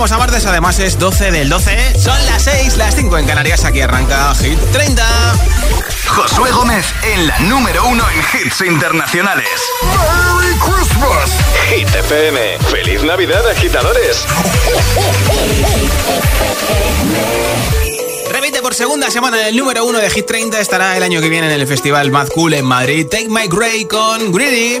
estamos a martes, además es 12 del 12. Son las 6, las 5 en Canarias. Aquí arranca Hit 30. Josué Gómez en la número 1 en hits internacionales. ¡Merry Christmas! Hit FM. ¡Feliz Navidad, agitadores! Repite por segunda semana el número 1 de Hit 30. Estará el año que viene en el Festival Mad Cool en Madrid. Take My Grey con Greedy.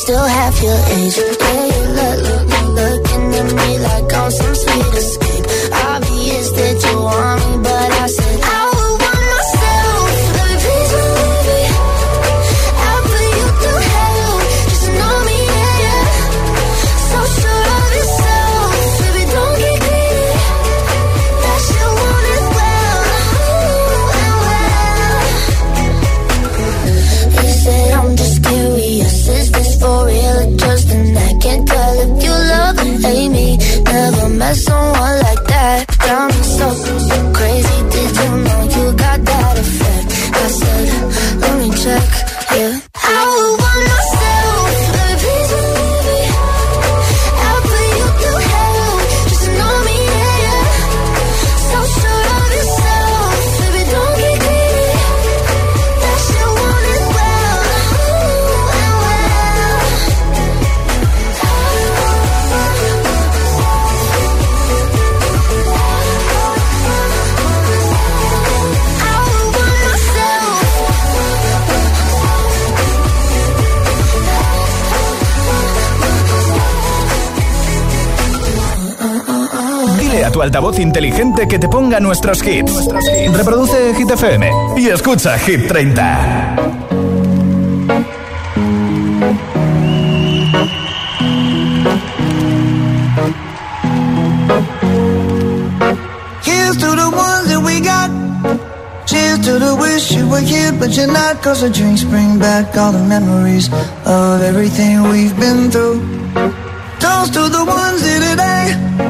still half your age. find inteligente que te ponga nuestros hits. Reproduce Hit FM y escucha Hit 30. Here's to the ones that we got. Cheers to the wish you were here, but you're not. Cause the drinks bring back all the memories of everything we've been through. Toast to the ones here today.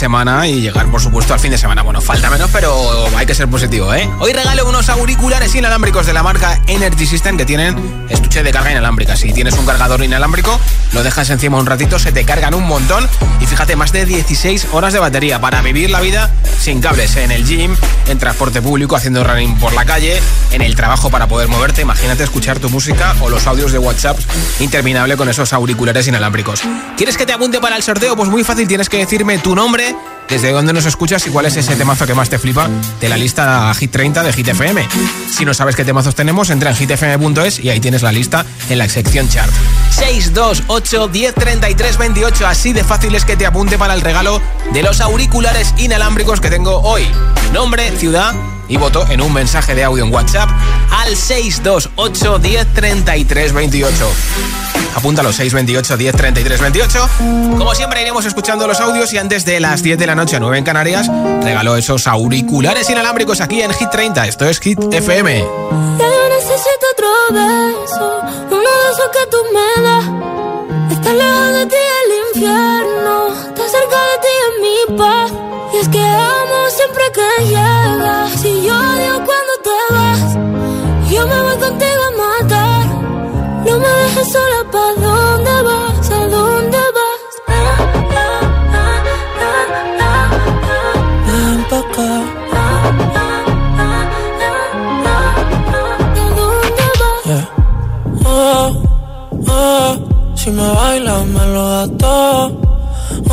semana y llegar, por supuesto, al fin de semana. Bueno, falta menos, pero hay que ser positivo, ¿eh? Hoy regalo unos auriculares inalámbricos de la marca Energy System que tienen estuche de carga inalámbrica. Si tienes un cargador inalámbrico, lo dejas encima un ratito, se te cargan un montón y fíjate, más de 16 horas de batería para vivir la vida sin cables en el gym, en transporte público, haciendo running por la calle, en el trabajo para poder moverte. Imagínate escuchar tu música o los audios de WhatsApp interminable con esos auriculares inalámbricos. ¿Quieres que te apunte para el sorteo? Pues muy fácil, tienes que decirme tu nombre, desde dónde nos escuchas y cuál es ese temazo que más te flipa de la lista Hit 30 de Hit FM. Si no sabes qué temazos tenemos, entra en hitfm.es y ahí tienes la lista en la sección chart. 628 10 33 28, así de fácil es que te apunte para el regalo de los auriculares inalámbricos que tengo hoy. Nombre, ciudad y voto en un mensaje de audio en WhatsApp al 628 10 33 28. Apúntalo 628 10 33 28. Como siempre iremos escuchando los audios y antes de las 10 de la noche a 9 en Canarias, regalo esos auriculares inalámbricos aquí en Hit 30. Esto es Hit FM. Ya yo necesito otro beso, uno de esos que tú me das. Estar lejos de ti el infierno, cerca de ti es mi paz. Y es que amo siempre que llegas. Si yo digo cuando te vas, yo me voy contigo a matar. No me dejes sola, ¿pa' dónde vas? ¿A dónde vas? Ven pa' acá. Si me bailas me lo da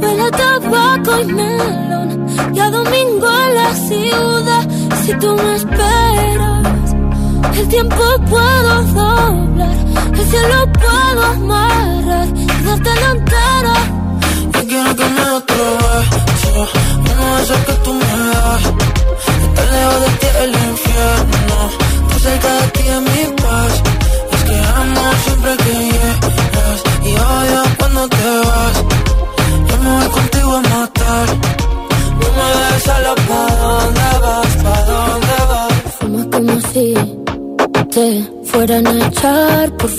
Huele a tabaco y melón. Y domingo en la ciudad. Si tú me esperas, el tiempo puedo doblar. El cielo puedo amarrar y darte la entera. Yo quiero que me otro beso Uno de esos que tú me das Estar lejos de ti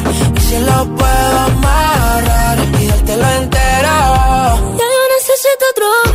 doblar y si lo puedo amarrar y dártelo entero. Ya yo necesito otro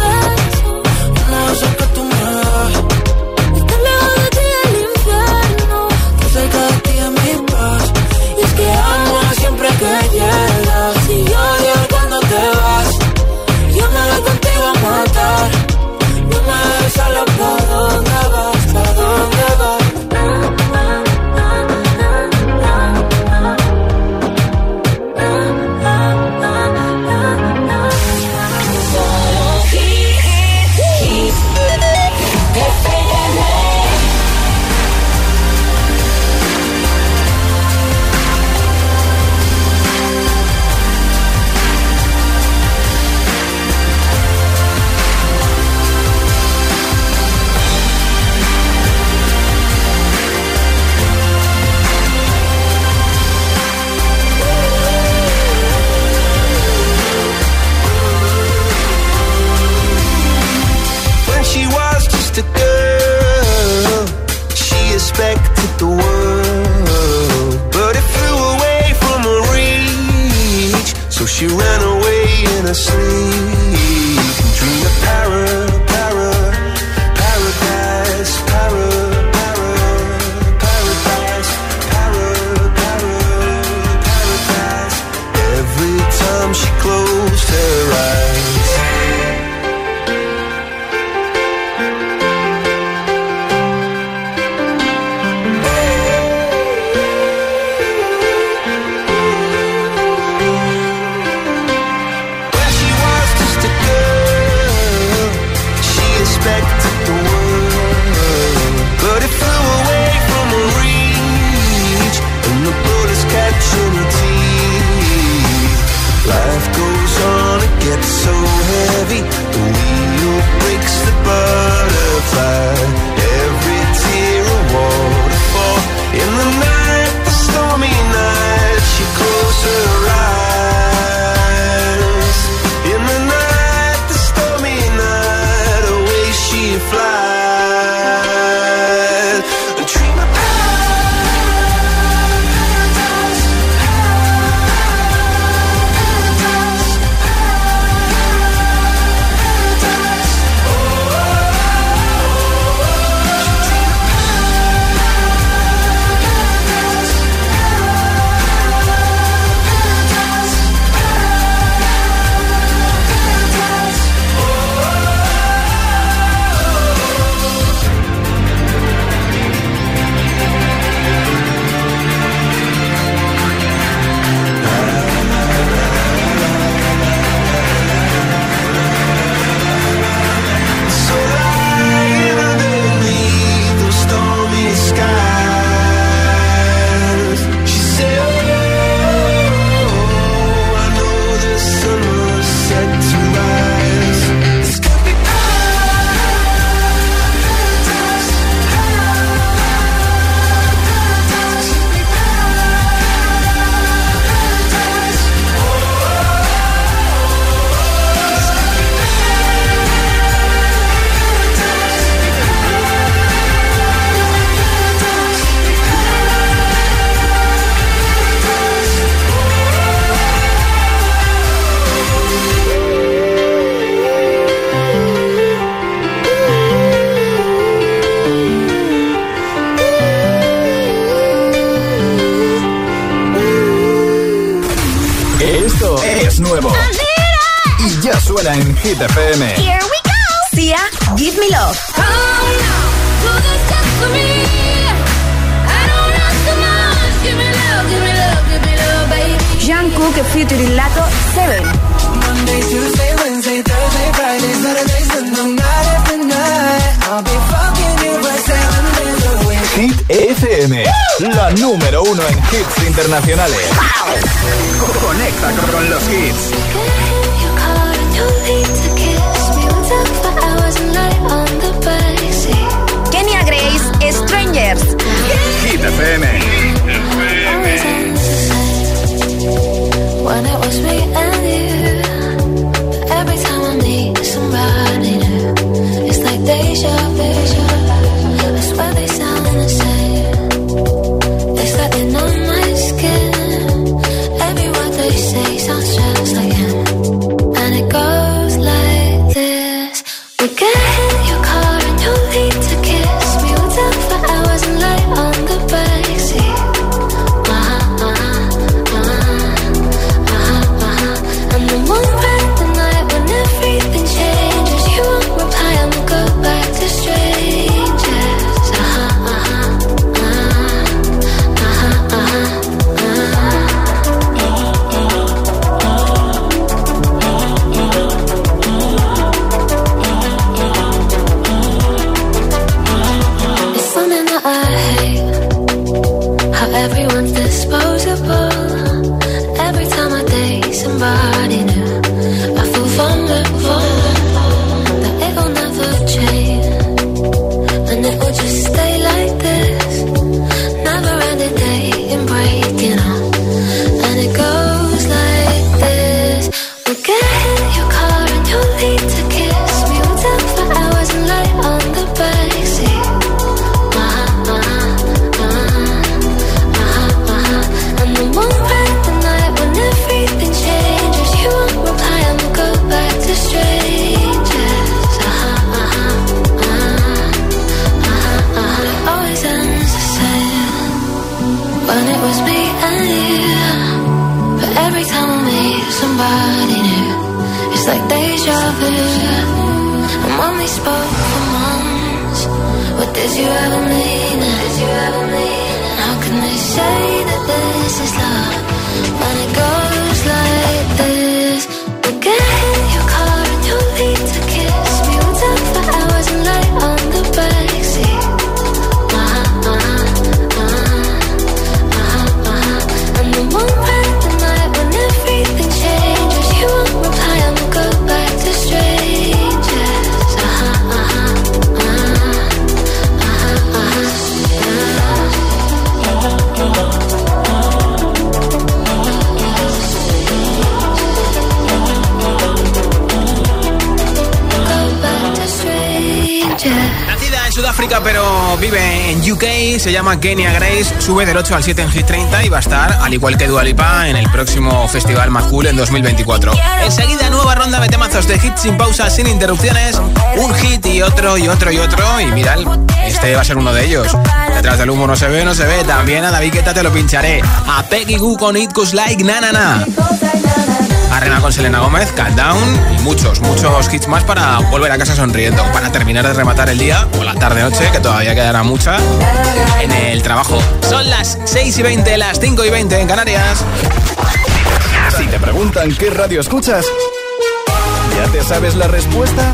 How can they say that this is love? When it goes like this? Sudáfrica pero vive en UK, se llama Kenya Grace, sube del 8 al 7 en Hit 30 y va a estar, al igual que Dua Lipa, en el próximo Festival Más Cool en 2024. Enseguida nueva ronda de temazos de hits sin pausa, sin interrupciones, un hit y otro y otro y otro y mira, este va a ser uno de ellos. Detrás del humo no se ve, no se ve, también a David Guetta te lo pincharé, a Peggy Goo con It Like Na Na Na. Arena con Selena Gómez, Calm Down y muchos, muchos hits más para volver a casa sonriendo, para terminar de rematar el día o la tarde-noche, que todavía quedará mucha, en el trabajo. Son las 6 y 20, las 5 y 20 en Canarias. Si te preguntan qué radio escuchas, ¿ya te sabes la respuesta?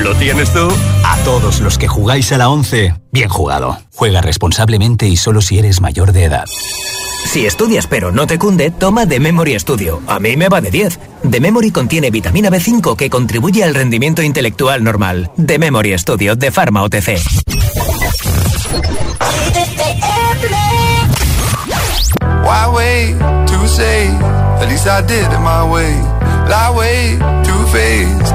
¿Lo tienes tú? A todos los que jugáis a la 11, bien jugado. Juega responsablemente y solo si eres mayor de edad. Si estudias pero no te cunde, toma The Memory Studio. A mí me va de 10. The Memory contiene vitamina B5 que contribuye al rendimiento intelectual normal. The Memory Studio de Pharma OTC. Why wait to say? At least I did it my way. Lie way too faced,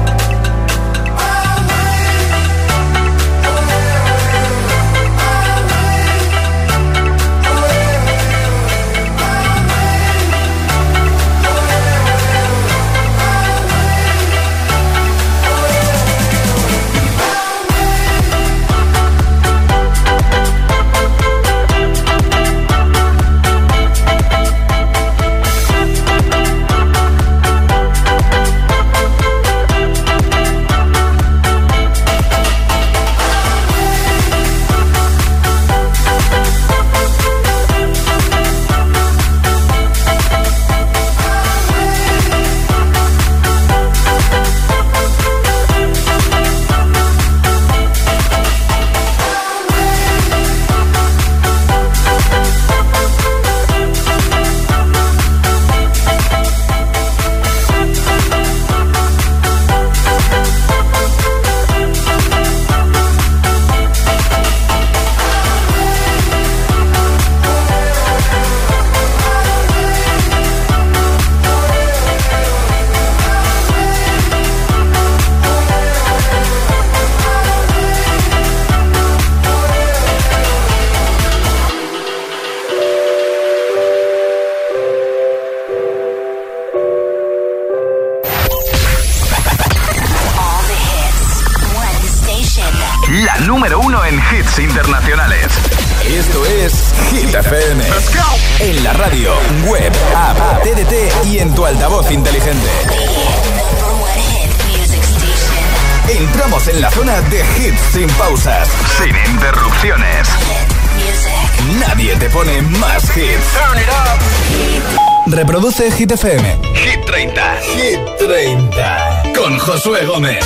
Hit FM. Hit 30. Hit 30. Con Josué Gómez.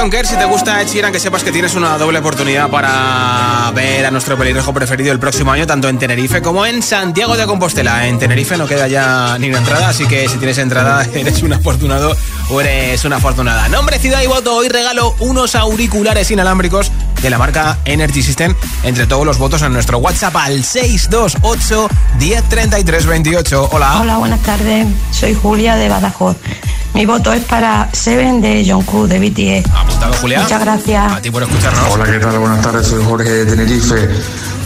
don't si te gusta Ed Sheeran, que sepas que tienes una doble oportunidad para ver a nuestro pelirrojo preferido el próximo año, tanto en Tenerife como en Santiago de Compostela. En Tenerife no queda ya ni una entrada, así que si tienes entrada eres un afortunado o eres una afortunada. Nombre, ciudad y voto, hoy regalo unos auriculares inalámbricos de la marca Energy System entre todos los votos en nuestro WhatsApp al 628 103328. Hola. Hola, buenas tardes. Soy Julia de Badajoz. Mi voto es para Seven de Jungkook de BTS. Apuntado, Julia. Muchas gracias. A ti por escucharnos. Hola, ¿qué tal? Buenas tardes, soy Jorge de Tenerife.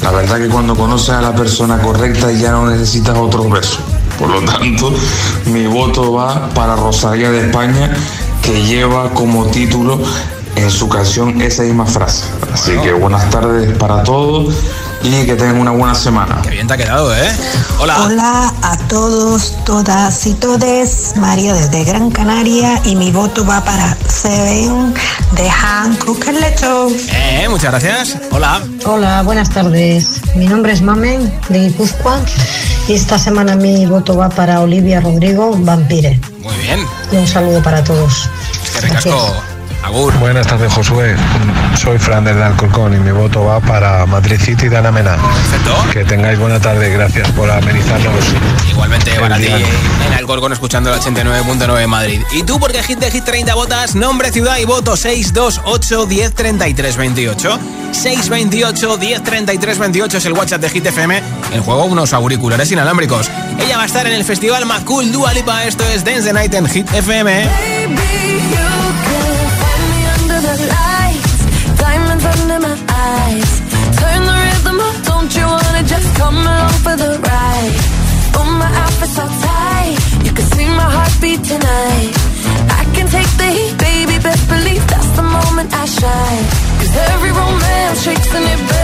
La verdad que cuando conoces a la persona correcta ya no necesitas otros versos. Por lo tanto, mi voto va para Rosalía de España, que lleva como título en su canción esa misma frase. Así que buenas tardes para todos y que tengan una buena semana. Qué bien te ha quedado, ¿eh? Hola. Hola a todos, todas y todes. María desde Gran Canaria y mi voto va para Seven de Hancock Leto. Eh, muchas gracias. Hola. Hola, buenas tardes. Mi nombre es Mamen de Guipúzcoa y esta semana mi voto va para Olivia Rodrigo, Vampire. Muy bien. Y un saludo para todos. Es que ricasco. Agur. Buenas tardes, Josué. Soy Fran desde Alcorcón y mi voto va para Madrid City de Ana Mena. Perfecto. Que tengáis buena tarde. Gracias por amenizarnos. Igualmente para ti en Alcorcón escuchando el 89.9 en Madrid. ¿Y tú por qué hit de hit 30 votas? Nombre, ciudad y voto 628 10 33 28. 628 10 33 28 es el WhatsApp de Hit FM. En juego unos auriculares inalámbricos. Ella va a estar en el festival Macul Dua Lipa. Esto es Dance the Night en Hit FM. Baby, And me, baby.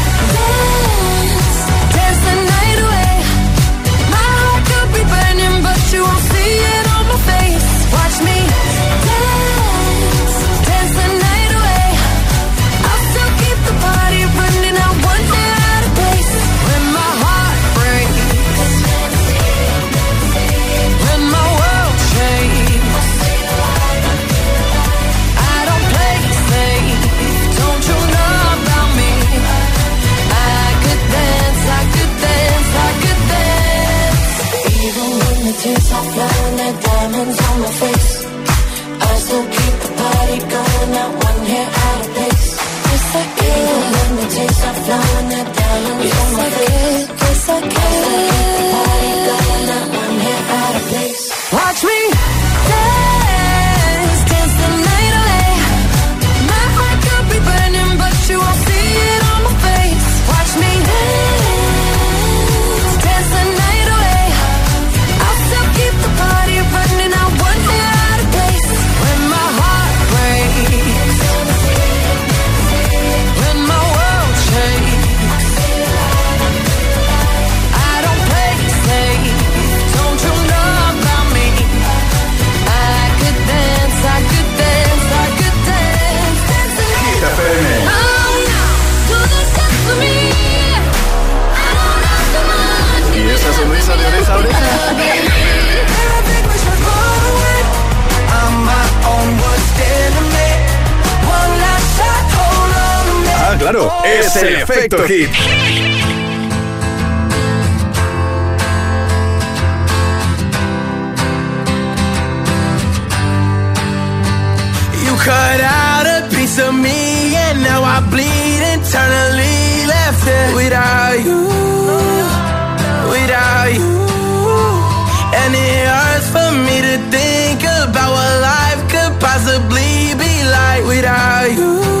Out of. out Claro, es el efecto hit. You cut out a piece of me and now I bleed internally left it without you, without you. And it hurts for me to think about what life could possibly be like without you.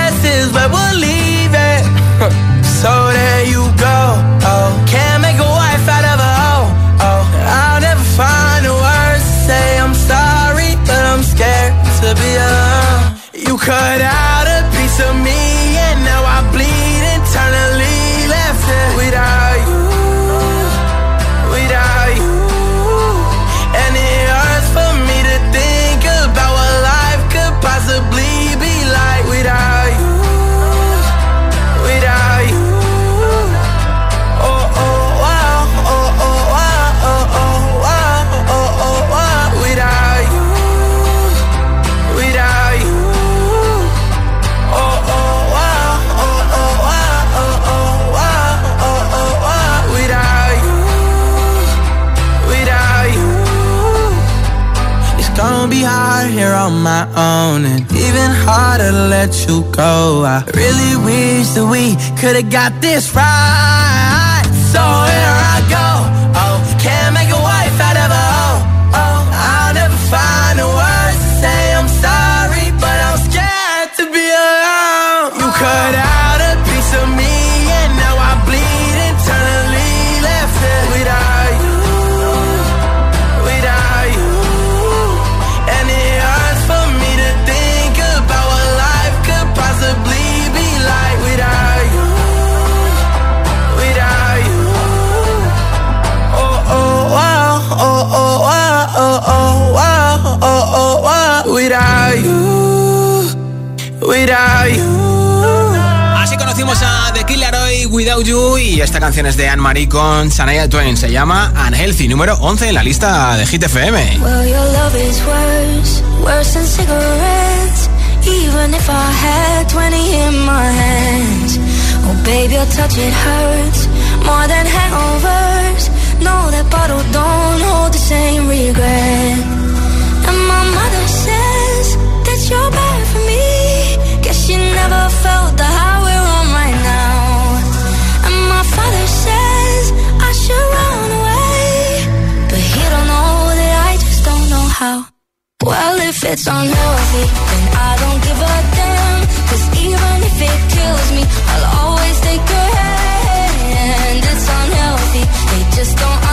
own even harder to let you go. I really wish that we could've got this right. Did I? Así conocimos a The Killer Hoy Without You y esta canción es de Anne-Marie con Shania Twain. Se llama Unhealthy, número 11 en la lista de Hit FM. Well, your love is worse, worse than cigarettes. Even if I had 20 in my hands. Oh, baby, your touch, it hurts more than hangovers. No, that bottle don't hold the same regret. And my mother how. Well, if it's unhealthy, then I don't give a damn. Cause even if it kills me, I'll always take your hand. It's unhealthy, they just don't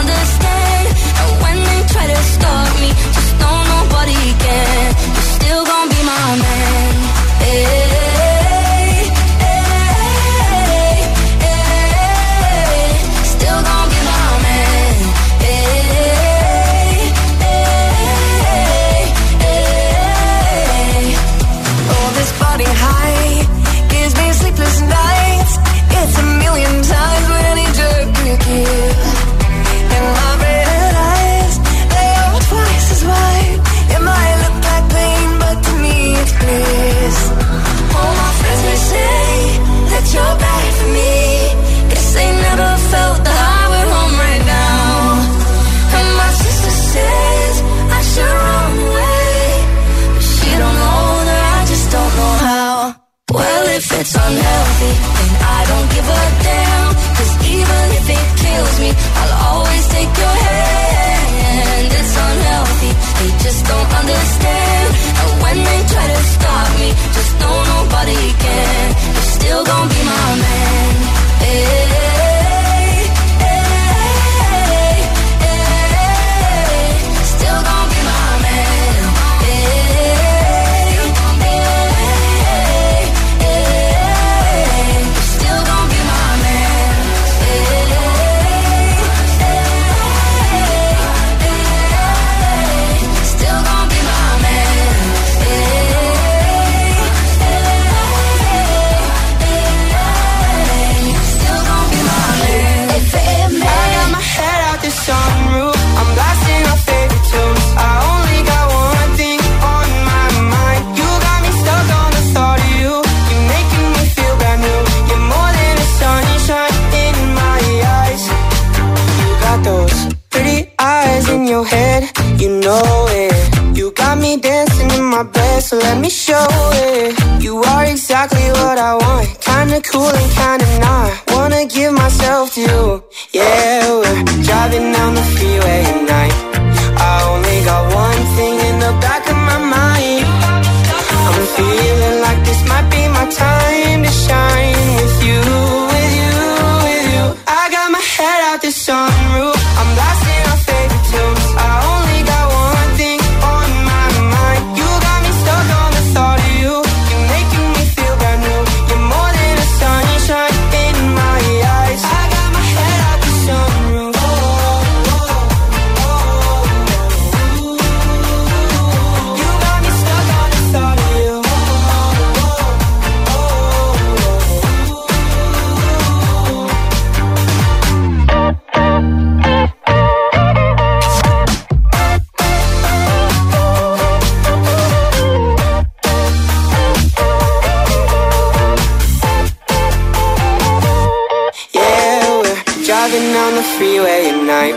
freeway at night.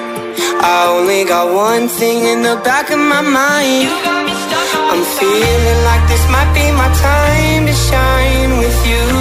I only got one thing in the back of my mind. I'm feeling like this might be my time to shine with you.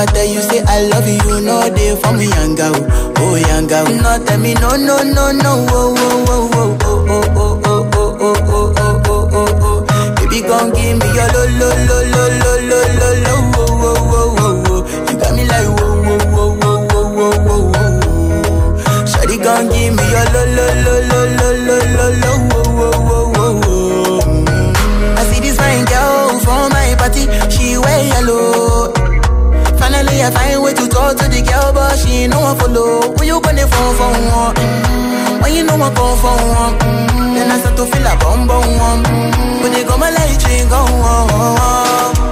I tell you say I love you, know they for me, girl, oh young girl. No, tell me no, no, no, no, oh, oh, oh, oh, oh, oh, oh, oh, oh, oh, oh, oh, oh, oh, oh. Baby, gon' give me your lo, lo, lo, lo, lo, lo, lo, lo, oh, oh, oh, oh, oh. You got me like whoa, whoa, whoa, whoa, whoa, whoa, whoa, whoa. Shawty gon' give me your lo, lo, lo, I find way to talk to the girl, but she ain't no one follow. When you gonna phone for one? Mm. When you know I come for one? Mm. Then I start to feel a bum bum one. Mm. When they go my light, you go on. Yeah, I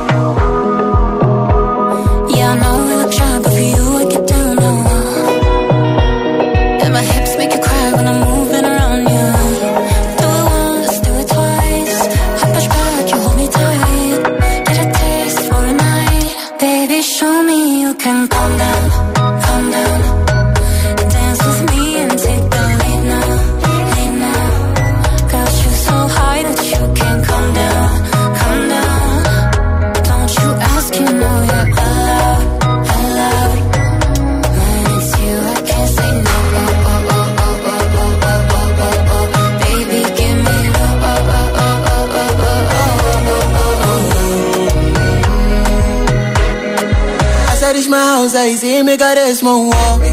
Zai me mi care smoke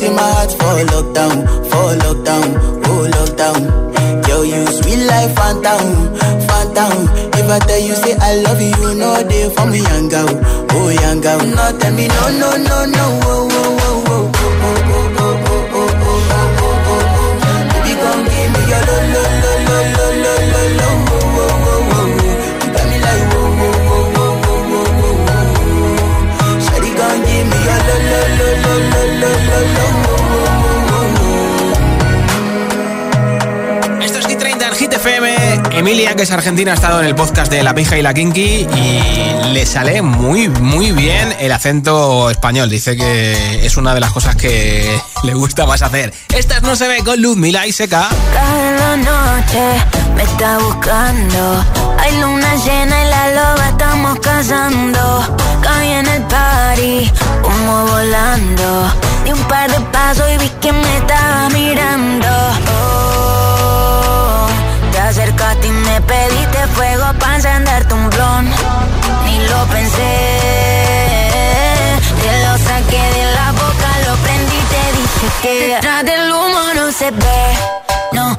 in my heart for lockdown, for lockdown, oh lockdown. Yo, you sweet life, phantom, phantom. If I tell you say I love you, know they for me, young girl, oh young girl. No, tell me no, no, no, no, oh, oh, oh, oh, oh, oh, oh, oh, oh, oh, oh, oh, oh, oh. Baby, gon' give me your lo, lo, lo, lo, FM. Emilia, que es argentina, ha estado en el podcast de La Pija y la Kinky y le sale muy, muy bien el acento español. Dice que es una de las cosas que le gusta más hacer. Estas no se ve con Ludmila y Seca. Cada noche me está buscando. Hay luna llena y la loba estamos cazando. Caí en el party, humo volando. Di un par de pasos y vi que me estaba mirando. Oh, acercaste y me pediste fuego para encenderte un blon. Ni lo pensé, te lo saqué de la boca, lo prendí y te dije que detrás del humo no se ve, no,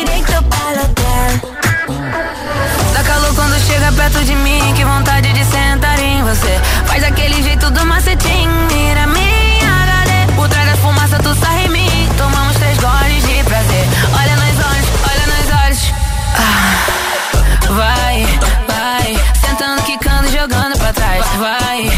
perto de mim, que vontade de sentar em você. Faz aquele jeito do macetinho, mira minha HD. Por trás da fumaça tu sai em mim, tomamos três goles de prazer. Olha nos olhos, olha nos olhos. Ah, vai, vai, sentando, quicando, jogando pra trás. Vai,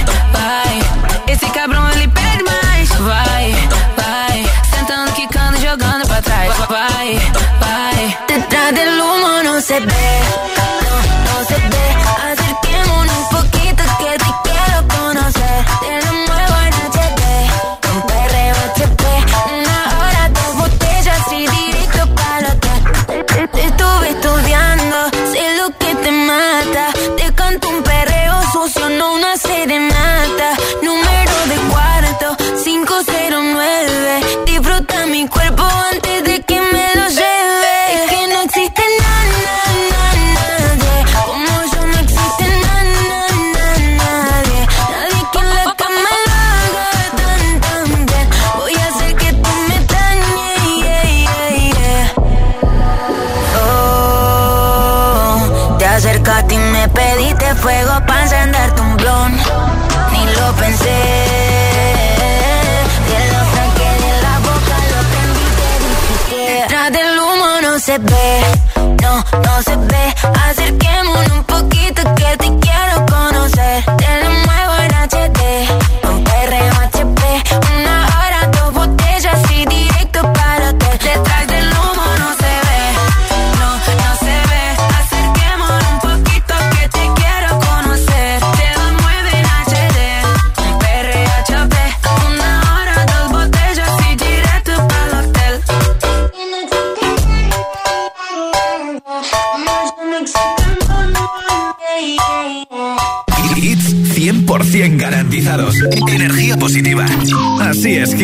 se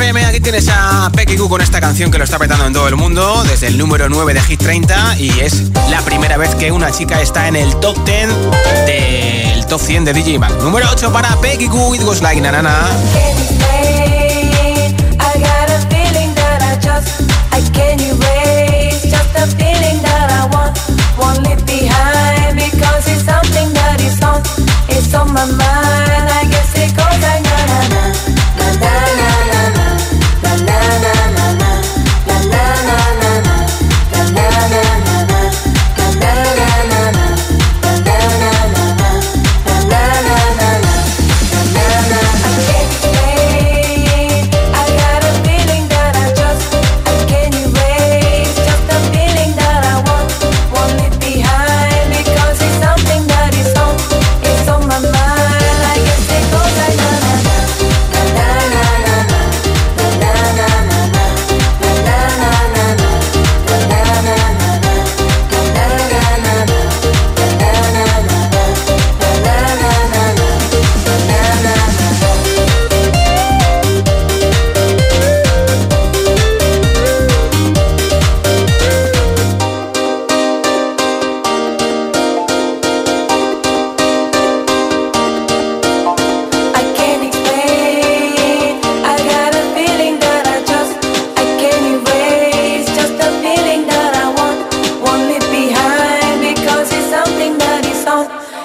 Aquí tienes a Pecky con esta canción que lo está petando en todo el mundo, desde el número 9 de Hit 30. Y es la primera vez que una chica está en el top 10 del top 100 de DJ. Número 8 para Pecky Q, It Goes Like Na Na Na. I got a feeling that I just I can't erase just a feeling that I want won't leave behind because it's on my mind I guess it goes like na na na na na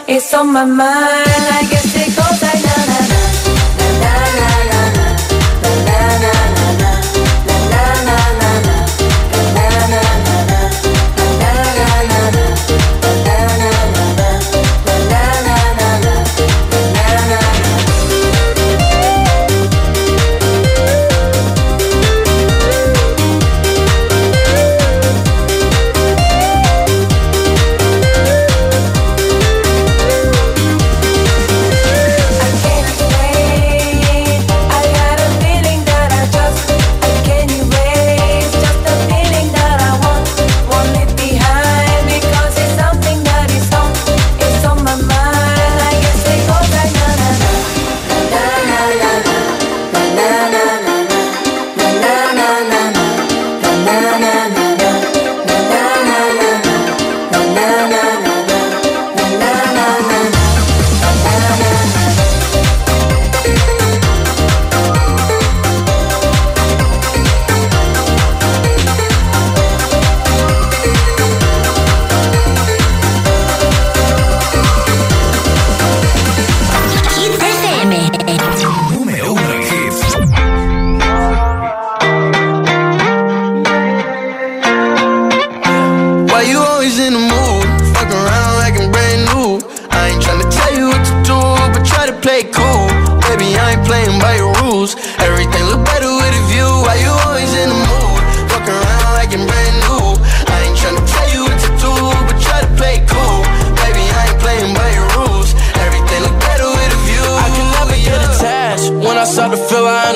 it's on my mind. I guess it goes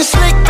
you slick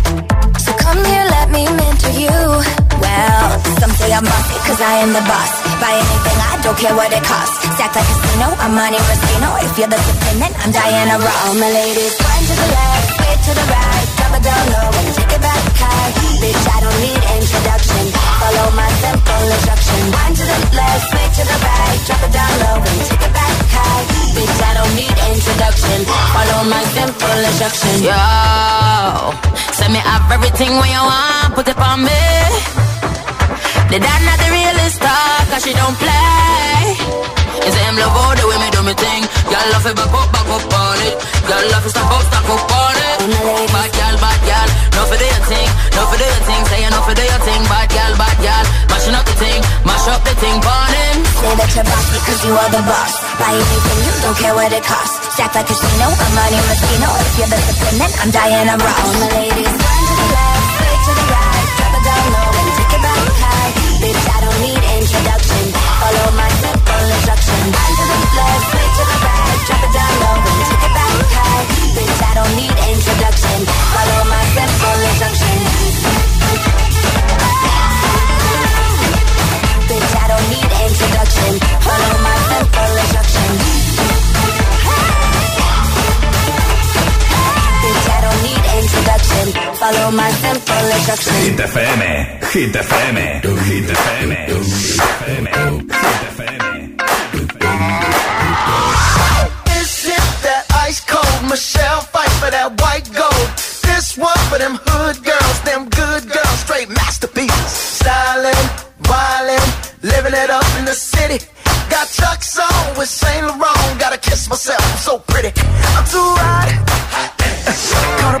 Come here, let me mentor you. Well, some say I'm bossy, cause I am the boss. Buy anything, I don't care what it costs. Stack like a casino, I'm money Rustino. If you're the dependent, I'm Diana Ross. All my ladies, to the left, to the right. Drop it down low and take back. Bitch, I don't need introduction. Follow my simple instruction. To the left, to the right. Drop it down low and take back. Bitch, I don't need introduction. Follow my simple instruction. Yo, send me have everything when you want, put it on me. The dad not the realest star, cause she don't play. You say him love all the way me do me thing. Girl love it, back up, back up on it. Girl love it, stop up, stop up on it. Bad girl, bad girl, no for do your thing, no for do your thing. Say you no for do your thing, bad girl, bad girl. Mashing up the thing, mash up the thing, burn him. Say that you're bossy cause you are the boss. Buy anything, you don't care what it costs. Stack like a casino, I'm money Rustino. If you're the dependent, I'm Diana Ross. All my ladies, introduction. Follow my simple instruction. To the left, way to the right. Drop it down low and take it back high. Bitch, I don't need introduction. Follow my simple instruction. Bitch, I don't need introduction. Follow my simple instruction. Follow my simple instruction. Hit FM, Hit FM, Hit FM, Hit FM. Is it that ice cold Michelle fight for that white gold? This one for them hood girls, them good girls, straight masterpieces. Styling, wildin', living it up in the city. Got Chuck's on with Saint Laurent. Gotta kiss myself, I'm so pretty. I'm too hot. Call